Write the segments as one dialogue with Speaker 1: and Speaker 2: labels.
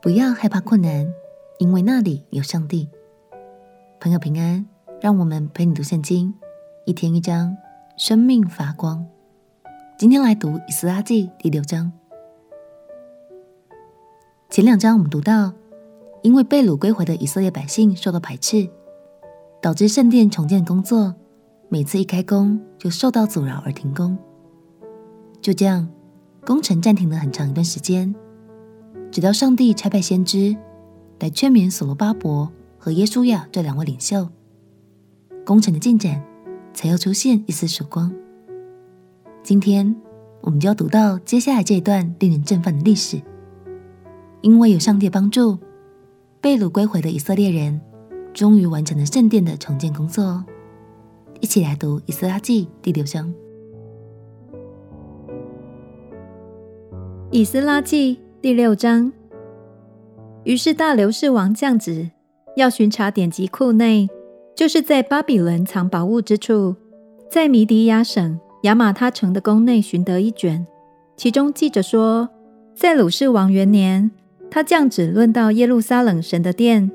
Speaker 1: 不要害怕困难，因为那里有上帝。朋友平安，让我们陪你读圣经，一天一章，生命发光。今天来读《以斯拉记》第六章。前两章我们读到，因为被掳归回的以色列百姓受到排斥，导致圣殿重建工作每次一开工就受到阻挠而停工。就这样，工程暂停了很长一段时间，直到上帝差派先知来劝勉所罗巴伯和耶稣亚这两位领袖，工程的进展才又出现一丝曙光。今天，我们就要读到接下来这一段令人振奋的历史。因为有上帝帮助，被掳归回的以色列人终于完成了圣殿的重建工作。一起来读《以斯拉记》第六章。
Speaker 2: 以斯拉记第六章。于是大流士王降旨，要巡查典籍库内，就是在巴比伦藏宝物之处，在米底亚省亚玛他城的宫内寻得一卷，其中记着说，在鲁士王元年，他降旨论到耶路撒冷神的殿，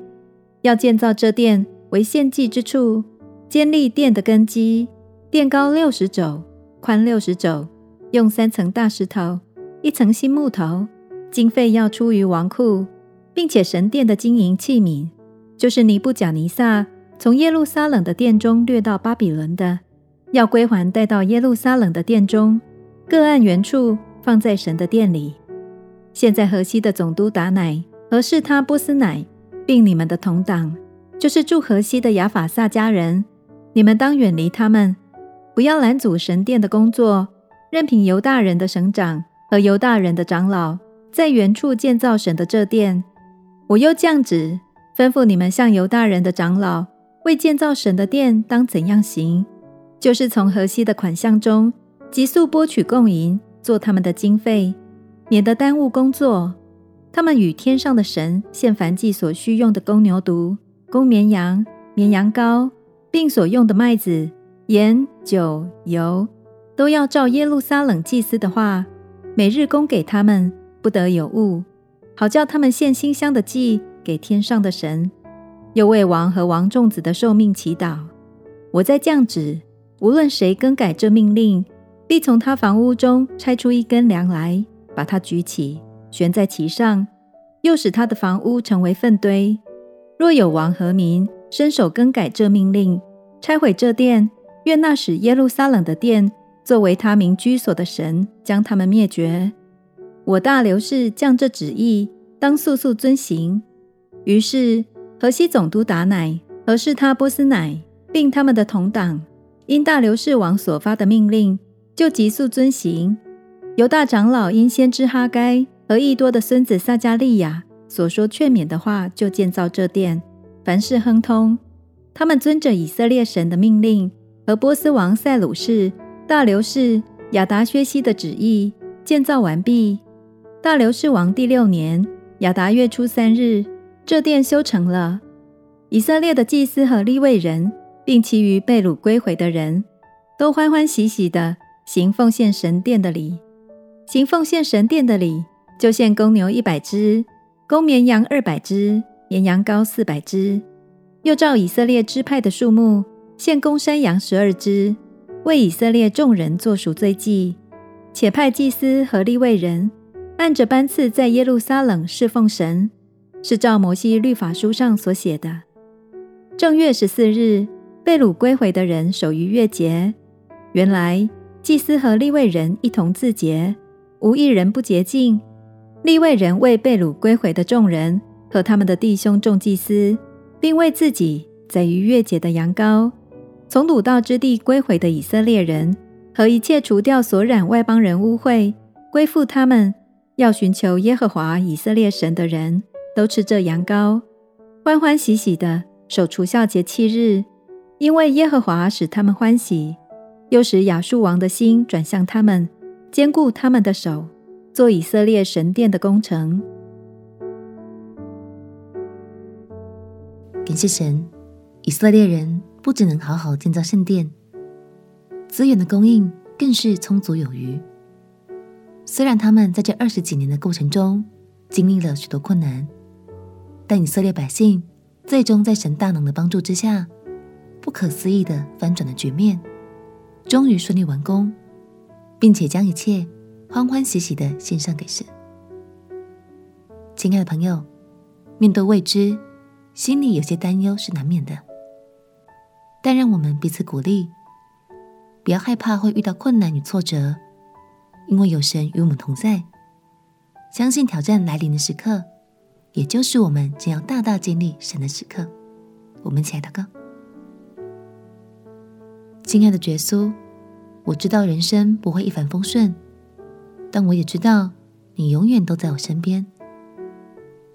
Speaker 2: 要建造这殿为献祭之处，坚立殿的根基，殿高六十肘，宽六十肘，用三层大石头。一层新木头，经费要出于王库，并且神殿的金银器皿，就是尼布甲尼撒从耶路撒冷的殿中掠到巴比伦的，要归还带到耶路撒冷的殿中，各按原处放在神的殿里。现在河西的总督达乃和示他波斯乃，并你们的同党，就是住河西的亚法萨家人，你们当远离他们，不要拦阻神殿的工作，任凭犹大人的省长。和犹大人的长老在原处建造神的这殿，我又降旨吩咐你们向犹大人的长老为建造神的殿当怎样行，就是从河西的款项中急速拨取供银，做他们的经费，免得耽误工作。他们与天上的神献燔祭所需用的公牛犊、公绵羊、绵羊羔，并所用的麦子、盐、酒、油，都要照耶路撒冷祭司的话。每日供给他们，不得有误，好叫他们献馨香的祭给天上的神。又为王和王众子的寿命祈祷。我再降旨，无论谁更改这命令，必从他房屋中拆出一根梁来，把它举起，悬在其上，又使他的房屋成为粪堆。若有王和民伸手更改这命令，拆毁这殿，愿那使耶路撒冷的殿。作为他民居所的神，将他们灭绝。我大流士降这旨意，当速速遵行。于是河西总督达乃和示他波斯乃，并他们的同党，因大流士王所发的命令，就急速遵行。犹大长老因先知哈该和益多的孙子撒迦利亚所说劝勉的话，就建造这殿，凡事亨通。他们遵着以色列神的命令和波斯王塞鲁士。大流士亚达薛西的旨意建造完毕。大流士王第六年亚达月初三日，这殿修成了。以色列的祭司和利未人，并其余被掳归回的人都欢欢喜喜地行奉献神殿的礼。行奉献神殿的礼，就献公牛一百只，公绵羊二百只，绵羊羔四百只。又照以色列支派的数目，献公山羊十二只。为以色列众人做赎罪祭，且派祭司和利未人按着班次在耶路撒冷侍奉神，是照摩西律法书上所写的。正月十四日，被掳归回的人守逾越节。原来祭司和利未人一同自洁，无一人不洁净。利未人为被掳归回的众人和他们的弟兄众祭司，并为自己宰逾越节的羊羔。从掳到之地归回的以色列人和一切除掉所染外邦人污秽归附他们，要寻求耶和华以色列神的人，都吃这羊羔，欢欢喜喜的守除酵节七日，因为耶和华使他们欢喜，又使亚述王的心转向他们，坚固他们的手，做以色列神殿的工程。
Speaker 1: 感谢神，以色列人。不只能好好建造圣殿，资源的供应更是充足有余。虽然他们在这二十几年的过程中经历了许多困难，但以色列百姓最终在神大能的帮助之下，不可思议的翻转了局面，终于顺利完工，并且将一切欢欢喜喜的献上给神。亲爱的朋友，面对未知，心里有些担忧是难免的，但让我们彼此鼓励，不要害怕会遇到困难与挫折，因为有神与我们同在。相信挑战来临的时刻，也就是我们将要大大经历神的时刻。我们一起来祷告。亲爱的耶稣，我知道人生不会一帆风顺，但我也知道你永远都在我身边。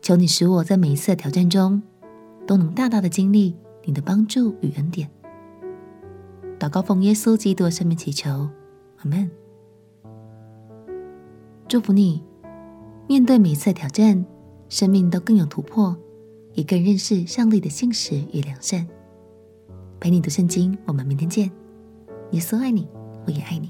Speaker 1: 求你使我在每一次的挑战中，都能大大的经历你的帮助与恩典。祷告奉耶稣基督的圣名祈求，阿门。祝福你。面对每一次挑战，生命都更有突破，也更认识上帝的信实与良善。陪你读圣经，我们明天见。耶稣爱你，我也爱你。